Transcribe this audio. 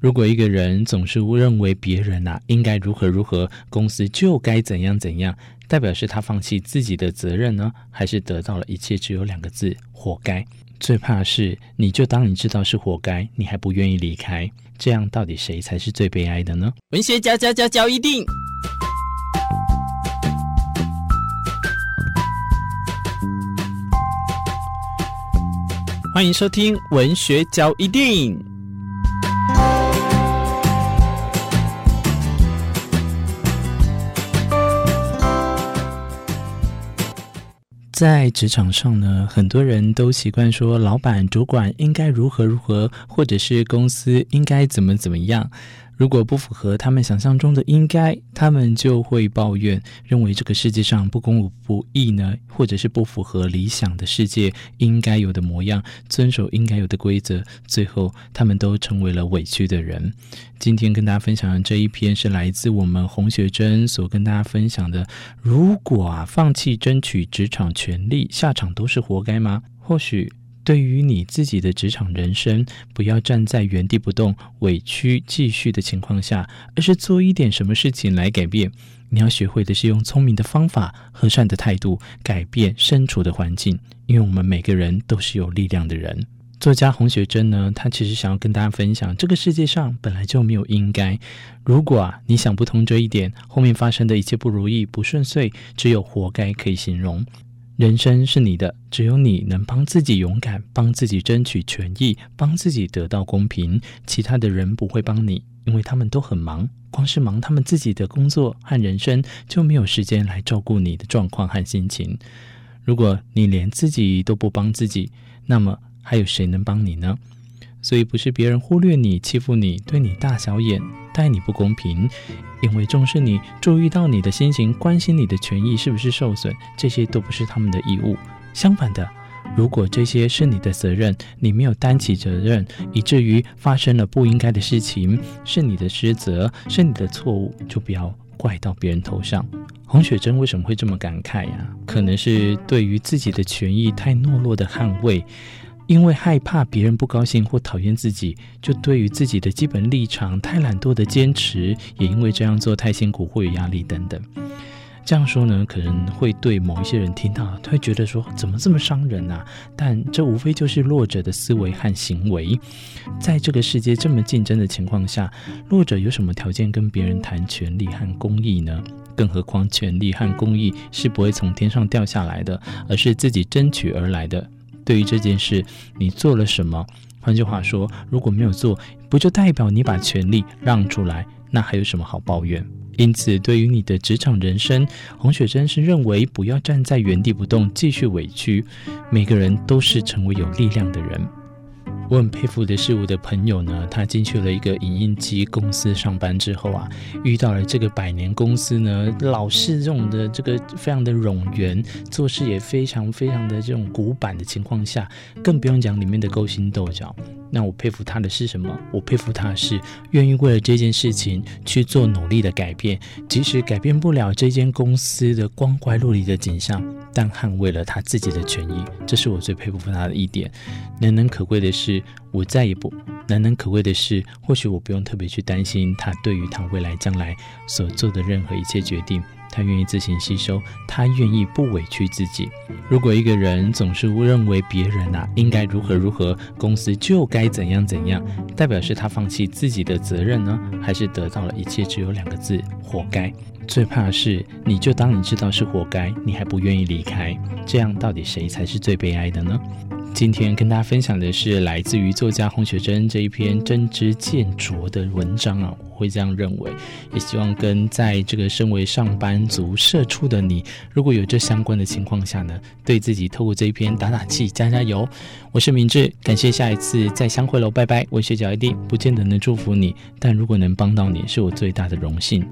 如果一个人总是误认为别人呐、啊、应该如何如何，公司就该怎样怎样，代表是他放弃自己的责任呢，还是得到了一切只有两个字：活该？最怕是你就当你知道是活该，你还不愿意离开，这样到底谁才是最悲哀的呢？文学家家家教一定，欢迎收听文学交一定。在职场上呢，很多人都习惯说，老板、主管应该如何如何，或者是公司应该怎么怎么样。如果不符合他们想象中的应该，他们就会抱怨，认为这个世界上不公不义呢，或者是不符合理想的世界应该有的模样，遵守应该有的规则，最后他们都成为了委屈的人。今天跟大家分享的这一篇是来自我们洪学珍所跟大家分享的：如果啊，放弃争取职场权利，下场都是活该吗？或许。对于你自己的职场人生，不要站在原地不动、委屈继续的情况下，而是做一点什么事情来改变。你要学会的是用聪明的方法、和善的态度改变身处的环境，因为我们每个人都是有力量的人。作家洪学珍呢，他其实想要跟大家分享，这个世界上本来就没有应该。如果啊，你想不通这一点，后面发生的一切不如意、不顺遂，只有活该可以形容。人生是你的，只有你能帮自己勇敢，帮自己争取权益，帮自己得到公平。其他的人不会帮你，因为他们都很忙，光是忙他们自己的工作和人生，就没有时间来照顾你的状况和心情。如果你连自己都不帮自己，那么还有谁能帮你呢？所以不是别人忽略你、欺负你、对你大小眼、待你不公平。因为重视你，注意到你的心情，关心你的权益是不是受损，这些都不是他们的义务。相反的，如果这些是你的责任，你没有担起责任，以至于发生了不应该的事情，是你的失责，是你的错误，就不要怪到别人头上。洪雪珍为什么会这么感慨呀、可能是对于自己的权益太懦弱的捍卫。因为害怕别人不高兴或讨厌自己，就对于自己的基本立场太懒惰的坚持，也因为这样做太辛苦或有压力等等。这样说呢，可能会对某一些人听到，他会觉得说怎么这么伤人啊？但这无非就是弱者的思维和行为。在这个世界这么竞争的情况下，弱者有什么条件跟别人谈权利和公义呢？更何况权利和公义是不会从天上掉下来的，而是自己争取而来的。对于这件事，你做了什么？换句话说，如果没有做，不就代表你把权力让出来？那还有什么好抱怨？因此，对于你的职场人生，洪雪珍是认为不要站在原地不动，继续委屈。每个人都是成为有力量的人。我很佩服的是我的朋友呢，他进去了一个影印机公司上班之后啊，遇到了这个百年公司呢，老是这种的这个非常的冗员，做事也非常非常的这种古板的情况下，更不用讲里面的勾心斗角。那我佩服他的是什么？我佩服他是愿意为了这件事情去做努力的改变，即使改变不了这间公司的光怪陆离的景象，但捍卫了他自己的权益，这是我最佩服他的一点。难能可贵的是，我再也不难能可贵的是，或许我不用特别去担心他对于他未来将来所做的任何一切决定。他愿意自行吸收，他愿意不委屈自己。如果一个人总是误认为别人啊应该如何如何，公司就该怎样怎样，代表是他放弃自己的责任呢，还是得到了一切只有两个字：活该？最怕的是你就当你知道是活该，你还不愿意离开，这样到底谁才是最悲哀的呢？今天跟大家分享的是来自于作家洪学珍这一篇真知见灼的文章啊，我会这样认为，也希望跟在这个身为上班族社畜的你，如果有这相关的情况下呢，对自己透过这一篇打打气，加加油。我是明智，感谢下一次再相会喽，拜拜。文学脚一定不见得能祝福你，但如果能帮到你，是我最大的荣幸。